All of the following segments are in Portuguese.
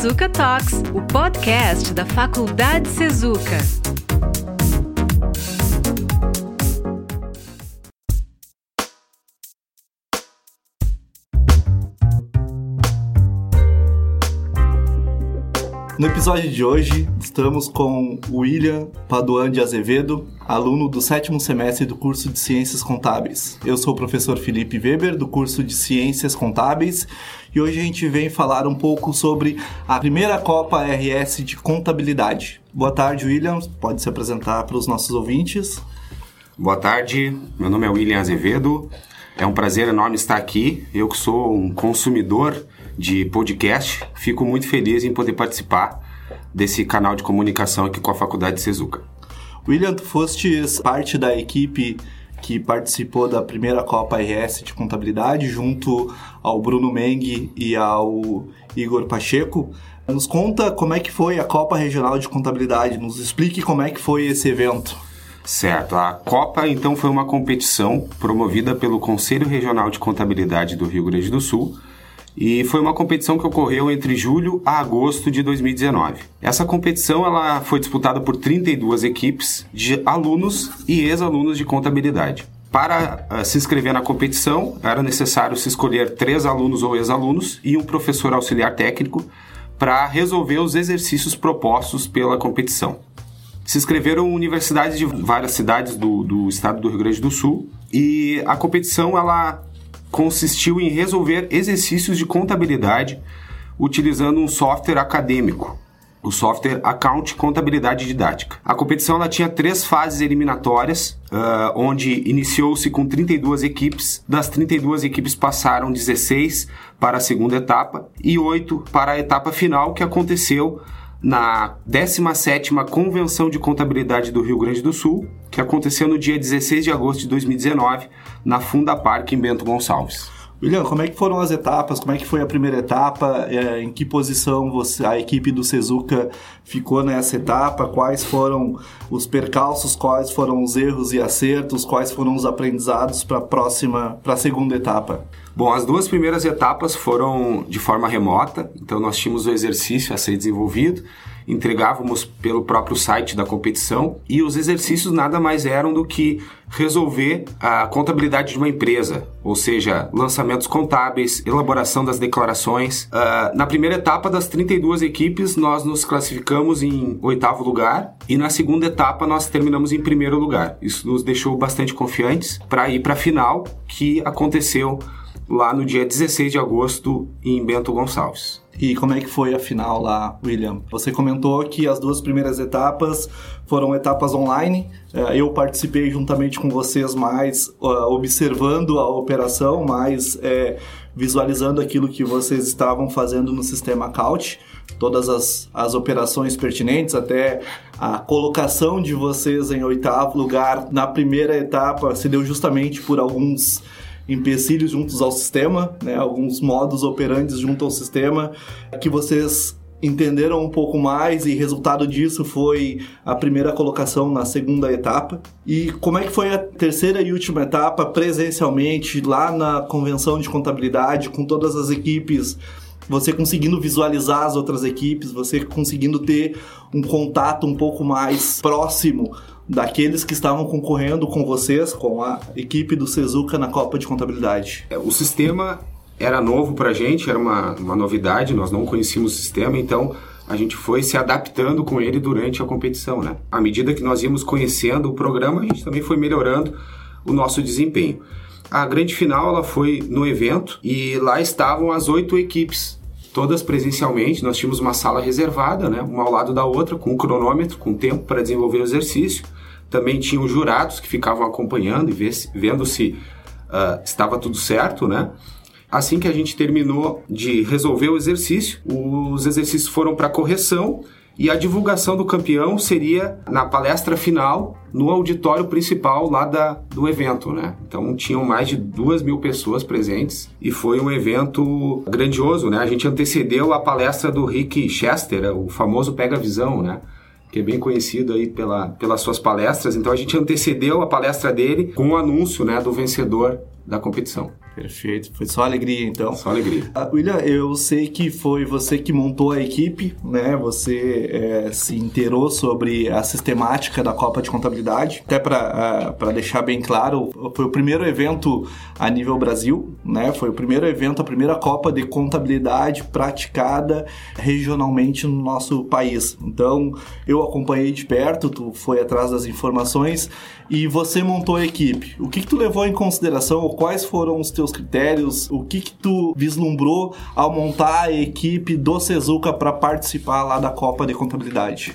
Sezuca Talks, o podcast da Faculdade Sezuca. No episódio de hoje, estamos com William Paduan de Azevedo, aluno do sétimo semestre do curso de Ciências Contábeis. Eu sou o professor Felipe Weber, do curso de Ciências Contábeis, e hoje a gente vem falar um pouco sobre a primeira Copa RS de Contabilidade. Boa tarde, William. Pode se apresentar para os nossos ouvintes. Boa tarde, meu nome é William Azevedo. É um prazer enorme estar aqui. Eu que sou um consumidor de podcast. Fico muito feliz em poder participar desse canal de comunicação aqui com a Faculdade de Sezuca. William, tu foste parte da equipe que participou da primeira Copa RS de Contabilidade, junto ao Bruno Meng e ao Igor Pacheco. Nos conta como é que foi a Copa Regional de Contabilidade, nos explique como é que foi esse evento. Certo, a Copa então foi uma competição promovida pelo Conselho Regional de Contabilidade do Rio Grande do Sul, e foi uma competição que ocorreu entre julho a agosto de 2019. Essa competição ela foi disputada por 32 equipes de alunos e ex-alunos de contabilidade. Para uh, se inscrever na competição, era necessário se escolher três alunos ou ex-alunos e um professor auxiliar técnico para resolver os exercícios propostos pela competição. Se inscreveram universidades de várias cidades do, do estado do Rio Grande do Sul e a competição ela consistiu em resolver exercícios de contabilidade utilizando um software acadêmico, o software Account Contabilidade Didática. A competição ela tinha três fases eliminatórias, uh, onde iniciou-se com 32 equipes. Das 32 equipes passaram 16 para a segunda etapa e 8 para a etapa final, que aconteceu na 17ª Convenção de Contabilidade do Rio Grande do Sul, que aconteceu no dia 16 de agosto de 2019, na Funda Parque em Bento Gonçalves. William, como é que foram as etapas? Como é que foi a primeira etapa? É, em que posição você, a equipe do Sezuca ficou nessa etapa? Quais foram os percalços? Quais foram os erros e acertos? Quais foram os aprendizados para a próxima, para a segunda etapa? Bom, as duas primeiras etapas foram de forma remota, então nós tínhamos o exercício a ser desenvolvido, entregávamos pelo próprio site da competição e os exercícios nada mais eram do que resolver a contabilidade de uma empresa, ou seja, lançamentos contábeis, elaboração das declarações. Uh, na primeira etapa das 32 equipes, nós nos classificamos em oitavo lugar e na segunda etapa nós terminamos em primeiro lugar. Isso nos deixou bastante confiantes para ir para a final que aconteceu lá no dia 16 de agosto em Bento Gonçalves. E como é que foi a final lá, William? Você comentou que as duas primeiras etapas foram etapas online. É, eu participei juntamente com vocês mais observando a operação, mais é, visualizando aquilo que vocês estavam fazendo no sistema Couch todas as, as operações pertinentes, até a colocação de vocês em oitavo lugar na primeira etapa se deu justamente por alguns empecilhos juntos ao sistema, né, alguns modos operantes junto ao sistema, que vocês entenderam um pouco mais e resultado disso foi a primeira colocação na segunda etapa. E como é que foi a terceira e última etapa presencialmente lá na convenção de contabilidade com todas as equipes? Você conseguindo visualizar as outras equipes, você conseguindo ter um contato um pouco mais próximo daqueles que estavam concorrendo com vocês, com a equipe do Sezuca na Copa de Contabilidade? É, o sistema era novo para a gente, era uma, uma novidade, nós não conhecíamos o sistema, então a gente foi se adaptando com ele durante a competição, né? À medida que nós íamos conhecendo o programa, a gente também foi melhorando o nosso desempenho. A grande final ela foi no evento e lá estavam as oito equipes, todas presencialmente. Nós tínhamos uma sala reservada, né, uma ao lado da outra, com um cronômetro, com tempo para desenvolver o exercício. Também tinham jurados que ficavam acompanhando e vendo se uh, estava tudo certo, né? Assim que a gente terminou de resolver o exercício, os exercícios foram para correção e a divulgação do campeão seria na palestra final no auditório principal lá da, do evento, né? Então tinham mais de duas mil pessoas presentes e foi um evento grandioso, né? A gente antecedeu a palestra do Rick Chester, o famoso Pega Visão, né? Que é bem conhecido aí pela, pelas suas palestras. Então a gente antecedeu a palestra dele com o anúncio né, do vencedor da competição. Perfeito, foi só alegria então. Só alegria. Uh, William, eu sei que foi você que montou a equipe, né? Você é, se inteirou sobre a sistemática da Copa de Contabilidade. Até para uh, deixar bem claro, foi o primeiro evento a nível Brasil, né? Foi o primeiro evento, a primeira Copa de Contabilidade praticada regionalmente no nosso país. Então, eu acompanhei de perto, tu foi atrás das informações e você montou a equipe. O que, que tu levou em consideração? Ou quais foram os teus critérios? O que, que tu vislumbrou ao montar a equipe do Sezuca para participar lá da Copa de Contabilidade?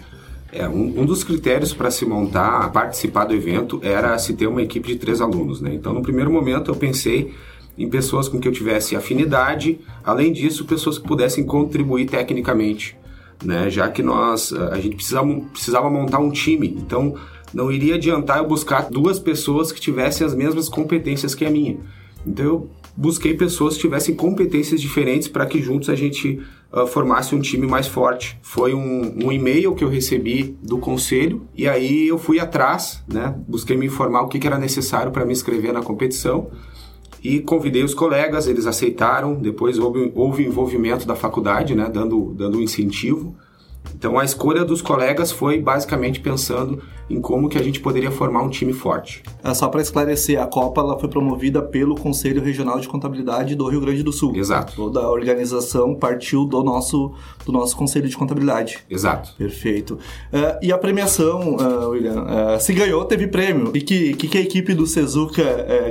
É, um, um dos critérios para se montar, participar do evento, era se ter uma equipe de três alunos. Né? Então, no primeiro momento, eu pensei em pessoas com que eu tivesse afinidade, além disso, pessoas que pudessem contribuir tecnicamente, né? já que nós, a gente precisava, precisava montar um time. Então, não iria adiantar eu buscar duas pessoas que tivessem as mesmas competências que a minha. Então eu busquei pessoas que tivessem competências diferentes para que juntos a gente uh, formasse um time mais forte. Foi um, um, e-mail que eu recebi do conselho e aí eu fui atrás, né? Busquei me informar o que, que era necessário para me inscrever na competição e convidei os colegas, eles aceitaram. Depois houve, houve envolvimento da faculdade, né? Dando, dando um incentivo. Então a escolha dos colegas foi basicamente pensando em como que a gente poderia formar um time forte. É só para esclarecer, a Copa ela foi promovida pelo Conselho Regional de Contabilidade do Rio Grande do Sul. Exato. Toda a organização partiu do nosso, do nosso Conselho de Contabilidade. Exato. Perfeito. Uh, e a premiação, uh, William, uh, se ganhou, teve prêmio. E que, que, que a equipe do Sezuca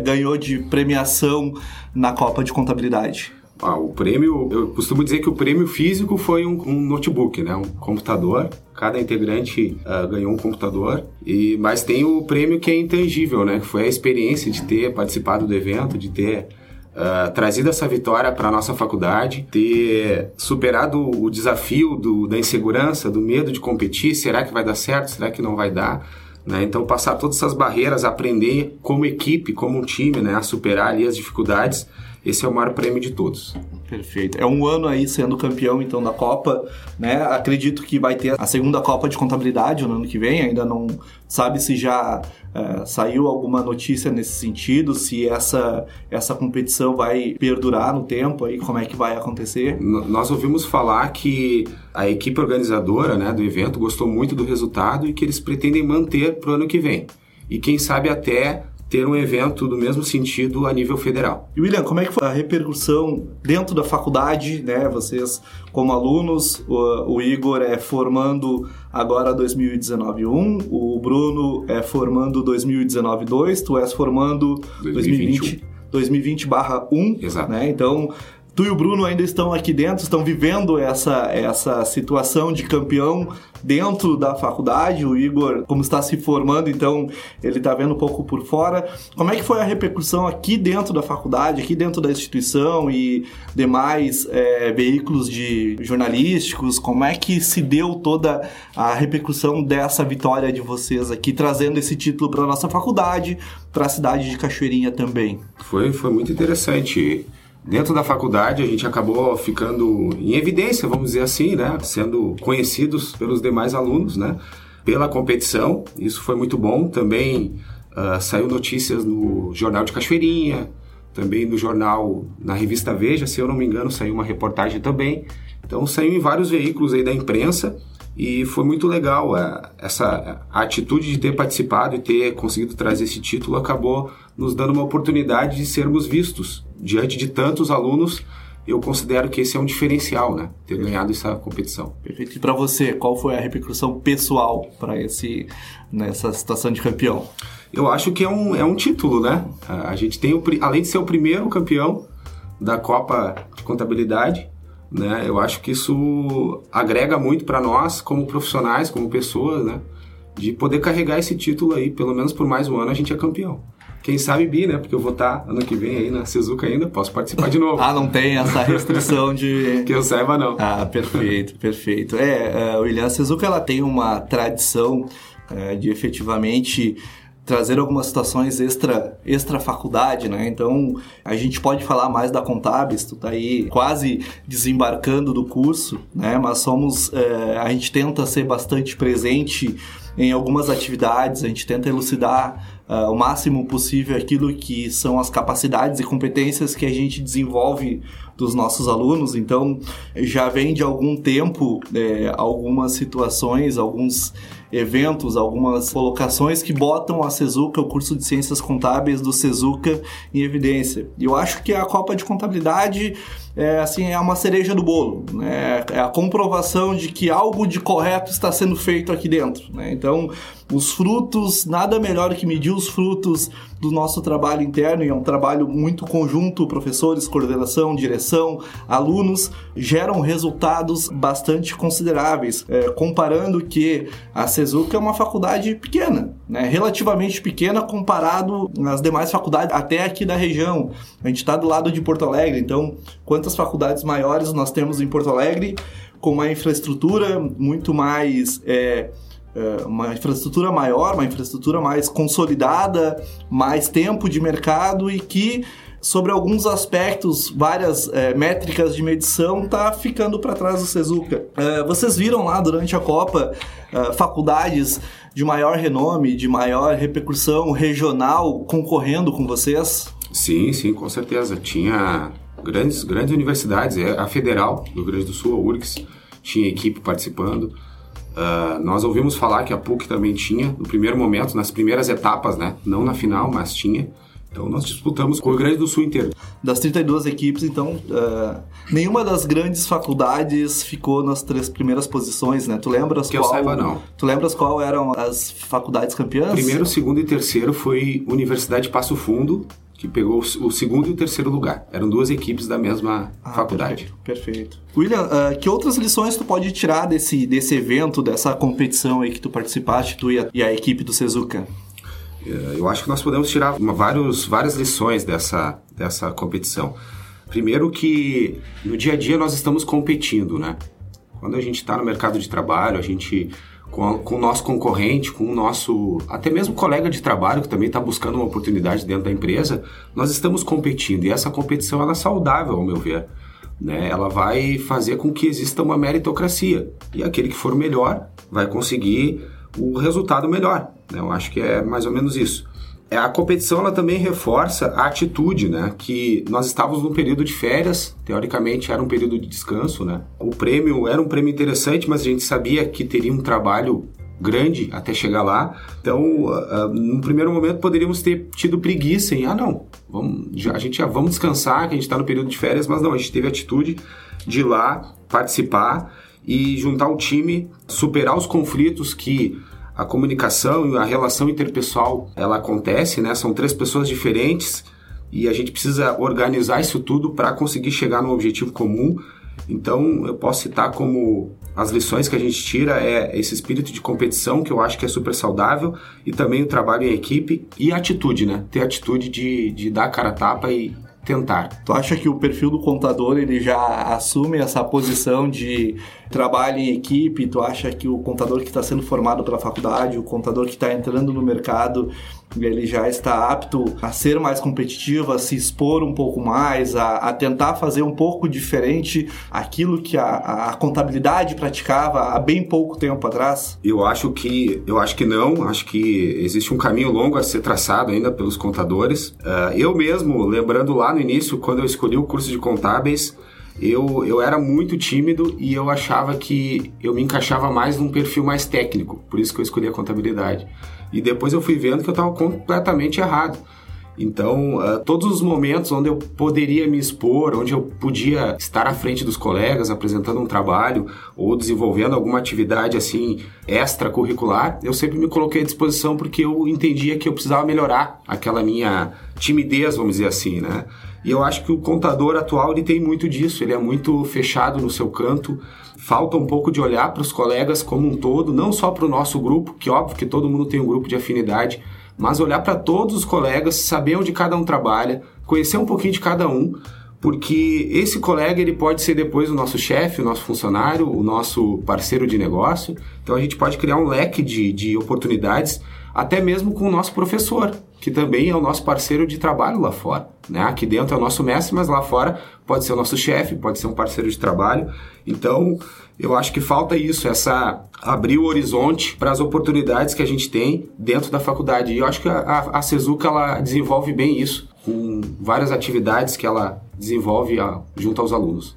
ganhou de premiação na Copa de Contabilidade? Ah, o prêmio, eu costumo dizer que o prêmio físico foi um, um notebook, né? Um computador. Cada integrante uh, ganhou um computador. E, mas tem o prêmio que é intangível, né? Que foi a experiência de ter participado do evento, de ter Uh, trazido essa vitória para a nossa faculdade, ter superado o desafio do, da insegurança, do medo de competir, será que vai dar certo, será que não vai dar? Né? Então, passar todas essas barreiras, aprender como equipe, como um time, né? a superar ali as dificuldades esse é o maior prêmio de todos. Perfeito. É um ano aí sendo campeão, então, da Copa, né? Acredito que vai ter a segunda Copa de Contabilidade no ano que vem, ainda não sabe se já é, saiu alguma notícia nesse sentido, se essa, essa competição vai perdurar no tempo aí, como é que vai acontecer? N nós ouvimos falar que a equipe organizadora né, do evento gostou muito do resultado e que eles pretendem manter para o ano que vem. E quem sabe até ter um evento do mesmo sentido a nível federal. E William, como é que foi a repercussão dentro da faculdade, né? Vocês como alunos, o, o Igor é formando agora 2019-1, o Bruno é formando 2019-2, tu és formando 2020 2020/1, Exato. né? Então, Tu e o Bruno ainda estão aqui dentro, estão vivendo essa, essa situação de campeão dentro da faculdade. O Igor, como está se formando, então ele está vendo um pouco por fora. Como é que foi a repercussão aqui dentro da faculdade, aqui dentro da instituição e demais é, veículos de jornalísticos? Como é que se deu toda a repercussão dessa vitória de vocês aqui, trazendo esse título para nossa faculdade, para a cidade de Cachoeirinha também? Foi, foi muito interessante. Dentro da faculdade, a gente acabou ficando em evidência, vamos dizer assim, né? Sendo conhecidos pelos demais alunos, né? Pela competição, isso foi muito bom. Também uh, saiu notícias no Jornal de Cachoeirinha, também no jornal, na revista Veja, se eu não me engano, saiu uma reportagem também. Então, saiu em vários veículos aí da imprensa e foi muito legal. É, essa atitude de ter participado e ter conseguido trazer esse título acabou nos dando uma oportunidade de sermos vistos. Diante de tantos alunos, eu considero que esse é um diferencial, né? Ter ganhado essa competição. Perfeito. E para você, qual foi a repercussão pessoal para esse nessa situação de campeão? Eu acho que é um, é um título, né? A gente tem, o, além de ser o primeiro campeão da Copa de Contabilidade, né? Eu acho que isso agrega muito para nós como profissionais, como pessoas, né? De poder carregar esse título aí, pelo menos por mais um ano a gente é campeão. Quem sabe bi, né? Porque eu vou estar ano que vem aí na Sezuca ainda, posso participar de novo. ah, não tem essa restrição de... que eu saiba, não. Ah, perfeito, perfeito. É, uh, William, a Sezuca ela tem uma tradição uh, de efetivamente trazer algumas situações extra, extra faculdade, né? Então, a gente pode falar mais da Contábeis, tu tá aí quase desembarcando do curso, né? Mas somos, é, a gente tenta ser bastante presente em algumas atividades, a gente tenta elucidar uh, o máximo possível aquilo que são as capacidades e competências que a gente desenvolve dos nossos alunos. Então, já vem de algum tempo é, algumas situações, alguns eventos, algumas colocações que botam a Sezuca, o curso de Ciências Contábeis do Sezuca, em evidência. E eu acho que a Copa de Contabilidade é assim é uma cereja do bolo, né? É a comprovação de que algo de correto está sendo feito aqui dentro, né? Então, os frutos, nada melhor que medir os frutos do nosso trabalho interno, e é um trabalho muito conjunto, professores, coordenação, direção, alunos, geram resultados bastante consideráveis, é, comparando que a Sezuca é uma faculdade pequena, né, relativamente pequena comparado às demais faculdades, até aqui da região. A gente está do lado de Porto Alegre, então quantas faculdades maiores nós temos em Porto Alegre com uma infraestrutura muito mais... É, uma infraestrutura maior, uma infraestrutura mais consolidada, mais tempo de mercado e que sobre alguns aspectos, várias é, métricas de medição, tá ficando para trás do Sezuca. É, vocês viram lá durante a Copa é, faculdades de maior renome, de maior repercussão regional concorrendo com vocês? Sim, sim, com certeza. Tinha grandes, grandes universidades, é, a Federal do Rio Grande do Sul, a URGS, tinha equipe participando. Uh, nós ouvimos falar que a PUC também tinha, no primeiro momento, nas primeiras etapas, né? Não na final, mas tinha. Então nós disputamos com o Rio Grande do Sul inteiro. Das 32 equipes, então, uh, nenhuma das grandes faculdades ficou nas três primeiras posições, né? Tu lembras que qual? eu saiba, não. Tu lembras qual eram as faculdades campeãs? Primeiro, segundo e terceiro foi Universidade Passo Fundo que pegou o segundo e o terceiro lugar. Eram duas equipes da mesma ah, faculdade. Perfeito, perfeito. William, uh, que outras lições tu pode tirar desse, desse evento, dessa competição aí que tu participaste, tu e a, e a equipe do Sezuka? Eh, eu acho que nós podemos tirar uma, vários, várias lições dessa, dessa competição. Primeiro que no dia a dia nós estamos competindo, né? Quando a gente está no mercado de trabalho, a gente com, com o nosso concorrente, com o nosso até mesmo colega de trabalho que também está buscando uma oportunidade dentro da empresa, nós estamos competindo e essa competição ela é saudável, ao meu ver. Né? Ela vai fazer com que exista uma meritocracia e aquele que for melhor vai conseguir o resultado melhor. Né? Eu acho que é mais ou menos isso. É, a competição ela também reforça a atitude, né? Que nós estávamos num período de férias, teoricamente era um período de descanso, né? O prêmio era um prêmio interessante, mas a gente sabia que teria um trabalho grande até chegar lá. Então, uh, uh, no primeiro momento poderíamos ter tido preguiça em, ah não, vamos, já, a gente já vamos descansar, que a gente está no período de férias, mas não, a gente teve a atitude de ir lá participar e juntar o time, superar os conflitos que a comunicação e a relação interpessoal ela acontece, né? São três pessoas diferentes e a gente precisa organizar isso tudo para conseguir chegar num objetivo comum. Então, eu posso citar como as lições que a gente tira é esse espírito de competição que eu acho que é super saudável e também o trabalho em equipe e atitude, né? Ter atitude de, de dar cara a tapa e tentar. Tu acha que o perfil do contador ele já assume essa posição de trabalho em equipe? Tu acha que o contador que está sendo formado pela faculdade, o contador que está entrando no mercado, ele já está apto a ser mais competitivo, a se expor um pouco mais, a, a tentar fazer um pouco diferente aquilo que a, a, contabilidade praticava há bem pouco tempo atrás? Eu acho que eu acho que não. Acho que existe um caminho longo a ser traçado ainda pelos contadores. Uh, eu mesmo, lembrando lá no início, quando eu escolhi o curso de contábeis, eu, eu era muito tímido e eu achava que eu me encaixava mais num perfil mais técnico, por isso que eu escolhi a contabilidade. E depois eu fui vendo que eu estava completamente errado. Então, uh, todos os momentos onde eu poderia me expor, onde eu podia estar à frente dos colegas apresentando um trabalho ou desenvolvendo alguma atividade assim extracurricular, eu sempre me coloquei à disposição porque eu entendia que eu precisava melhorar aquela minha timidez, vamos dizer assim, né? E eu acho que o contador atual ele tem muito disso, ele é muito fechado no seu canto, falta um pouco de olhar para os colegas como um todo, não só para o nosso grupo, que óbvio que todo mundo tem um grupo de afinidade, mas olhar para todos os colegas, saber onde cada um trabalha, conhecer um pouquinho de cada um, porque esse colega ele pode ser depois o nosso chefe, o nosso funcionário, o nosso parceiro de negócio. Então a gente pode criar um leque de, de oportunidades, até mesmo com o nosso professor, que também é o nosso parceiro de trabalho lá fora. Né? Aqui dentro é o nosso mestre, mas lá fora pode ser o nosso chefe, pode ser um parceiro de trabalho. Então, eu acho que falta isso, essa abrir o horizonte para as oportunidades que a gente tem dentro da faculdade. E eu acho que a, a, a Cezuca ela desenvolve bem isso, com várias atividades que ela desenvolve a, junto aos alunos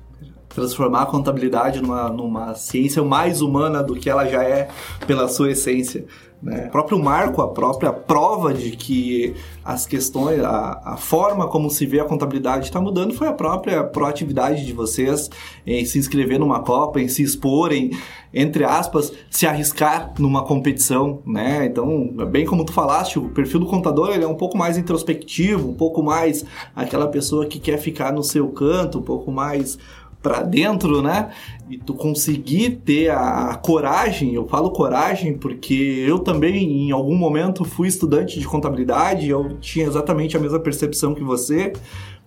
transformar a contabilidade numa, numa ciência mais humana do que ela já é pela sua essência. Né? O próprio marco, a própria prova de que as questões, a, a forma como se vê a contabilidade está mudando foi a própria proatividade de vocês em se inscrever numa Copa, em se exporem, entre aspas, se arriscar numa competição, né? Então, bem como tu falaste, o perfil do contador ele é um pouco mais introspectivo, um pouco mais aquela pessoa que quer ficar no seu canto, um pouco mais para dentro, né? E tu conseguir ter a, coragem, eu falo coragem porque eu também em algum momento fui estudante de contabilidade, eu tinha exatamente a mesma percepção que você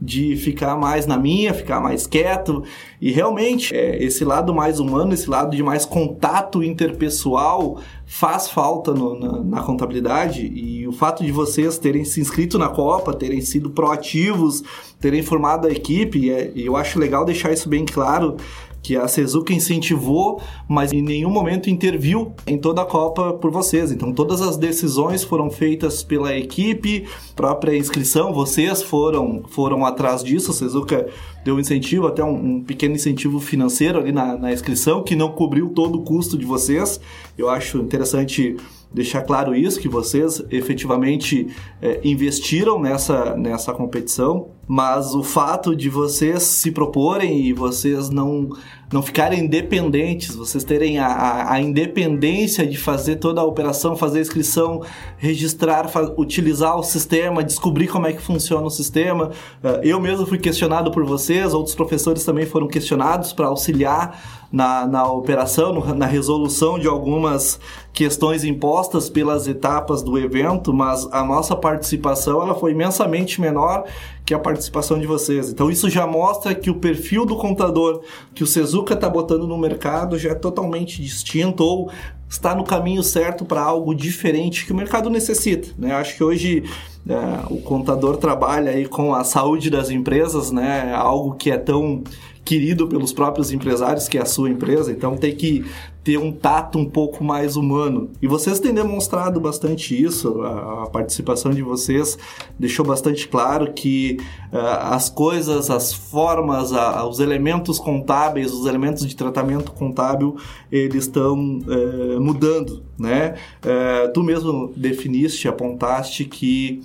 de ficar mais na minha, ficar mais quieto. E realmente, é, esse lado mais humano, esse lado de mais contato interpessoal faz falta no, na, na, contabilidade. E o fato de vocês terem se inscrito na Copa, terem sido proativos, terem formado a equipe, é, e eu acho legal deixar isso bem claro que a Sezuka incentivou, mas em nenhum momento interviu em toda a Copa por vocês. Então todas as decisões foram feitas pela equipe, própria inscrição, vocês foram foram atrás disso. A Sezuka deu incentivo, até um, um pequeno incentivo financeiro ali na, na inscrição, que não cobriu todo o custo de vocês. Eu acho interessante deixar claro isso, que vocês efetivamente é, investiram nessa, nessa competição, mas o fato de vocês se proporem e vocês não, não ficarem independentes, vocês terem a, a independência de fazer toda a operação, fazer a inscrição, registrar, utilizar o sistema, descobrir como é que funciona o sistema. É, eu mesmo fui questionado por vocês, outros professores também foram questionados para auxiliar na, na operação, na resolução de algumas questões impostas pelas etapas do evento, mas a nossa participação ela foi imensamente menor que a participação de vocês. Então isso já mostra que o perfil do contador que o Sezuka está botando no mercado já é totalmente distinto ou está no caminho certo para algo diferente que o mercado necessita. Né? Acho que hoje é, o contador trabalha aí com a saúde das empresas, né? algo que é tão querido pelos próprios empresários, que é a sua empresa, então tem que ter um tato um pouco mais humano. E vocês têm demonstrado bastante isso, a, a participação de vocês deixou bastante claro que uh, as coisas, as formas, a, os elementos contábeis, os elementos de tratamento contábil, eles estão uh, mudando, né? Uh, tu mesmo definiste, apontaste que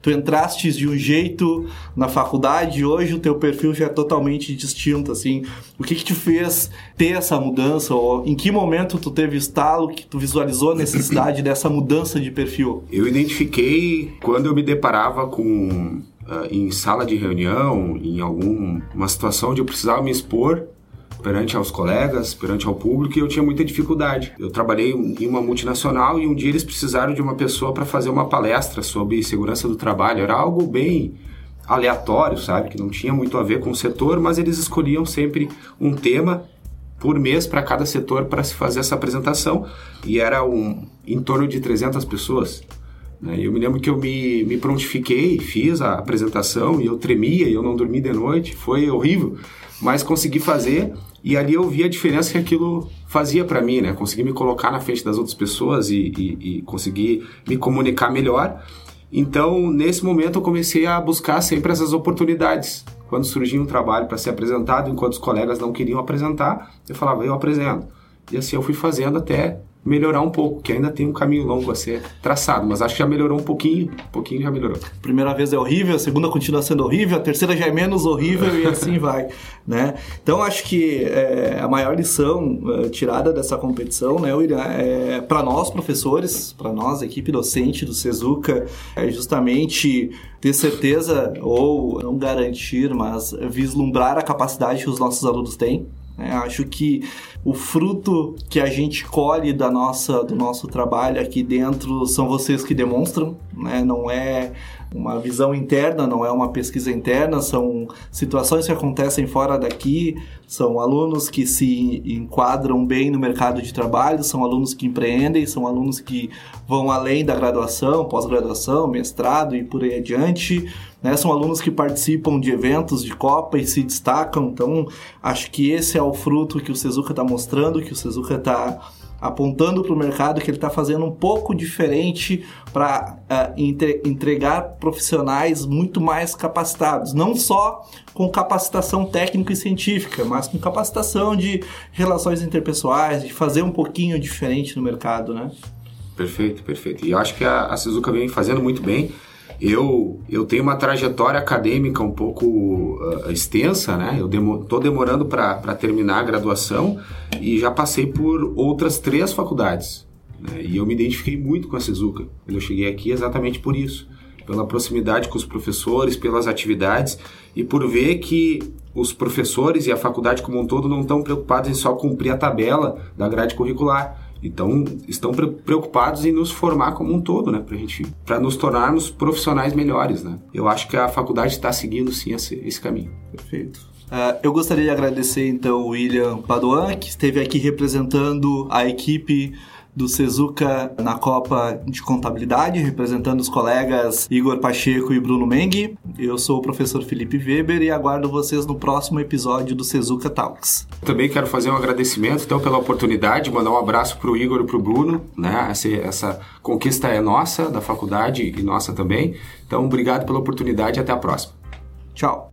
tu entrastes de um jeito na faculdade e hoje o teu perfil já é totalmente distinto, assim. O que que te fez ter essa mudança ou que momento tu teve estalo que tu visualizou a necessidade dessa mudança de perfil? Eu identifiquei quando eu me deparava com uh, em sala de reunião, em alguma situação onde eu precisava me expor perante aos colegas, perante ao público, e eu tinha muita dificuldade. Eu trabalhei em uma multinacional e um dia eles precisaram de uma pessoa para fazer uma palestra sobre segurança do trabalho. Era algo bem aleatório, sabe, que não tinha muito a ver com o setor, mas eles escolhiam sempre um tema por mês para cada setor para se fazer essa apresentação e era um, em torno de 300 pessoas. Né? Eu me lembro que eu me, me prontifiquei, fiz a apresentação e eu tremia e eu não dormi de noite, foi horrível, mas consegui fazer e ali eu vi a diferença que aquilo fazia para mim, né? Consegui me colocar na frente das outras pessoas e, e, e consegui me comunicar melhor. Então, nesse momento, eu comecei a buscar sempre essas oportunidades quando surgia um trabalho para ser apresentado, enquanto os colegas não queriam apresentar, eu falava, eu apresento. E assim eu fui fazendo até melhorar um pouco, que ainda tem um caminho longo a ser traçado, mas acho que já melhorou um pouquinho, um pouquinho já melhorou. Primeira vez é horrível, a segunda continua sendo horrível, a terceira já é menos horrível e assim vai, né? Então acho que é, a maior lição é, tirada dessa competição, né, William, é para nós professores, para nós equipe docente do Sezuca, é justamente ter certeza ou não garantir, mas vislumbrar a capacidade que os nossos alunos têm né? Acho que o fruto que a gente colhe da nossa, do nosso trabalho aqui dentro são vocês que demonstram, né? não é uma visão interna, não é uma pesquisa interna, são situações que acontecem fora daqui, são alunos que se enquadram bem no mercado de trabalho, são alunos que empreendem, são alunos que vão além da graduação, pós-graduação, mestrado e por aí adiante né? São alunos que participam de eventos de Copa e se destacam. Então, acho que esse é o fruto que o Sezuka está mostrando, que o Sezuka está apontando para o mercado que ele está fazendo um pouco diferente para uh, eh, entregar profissionais muito mais capacitados, não só com capacitação técnica e científica, mas com capacitação de relações interpessoais, de fazer um pouquinho diferente no mercado, né? Perfeito, perfeito. E eu acho que a, a Suzuka vem fazendo muito bem. Eu, eu tenho uma trajetória acadêmica um pouco uh, extensa, né? Eu demo, tô demorando para terminar a graduação e já passei por outras três faculdades. Né? E eu me identifiquei muito com a Sezuka. Eu cheguei aqui exatamente por isso. Pela proximidade com os professores, pelas atividades e por ver que os professores e a faculdade como um todo não estão preocupados em só cumprir a tabela da grade curricular então, estão preocupados em nos formar como um todo, né, pra gente, para nos tornarmos profissionais melhores, né? Eu acho que a faculdade está seguindo sim esse, esse caminho. Perfeito. Uh, eu gostaria de agradecer então o William Paduan, que esteve aqui representando a equipe do Sezuka na Copa de Contabilidade, representando os colegas Igor Pacheco e Bruno Meng. Eu sou o professor Felipe Weber e aguardo vocês no próximo episódio do Sezuka Talks. Também quero fazer um agradecimento então pela oportunidade, mandar um abraço para o Igor e para o Bruno, né? Essa, essa conquista é nossa da faculdade e nossa também. Então, obrigado pela oportunidade e até a próxima. Tchau.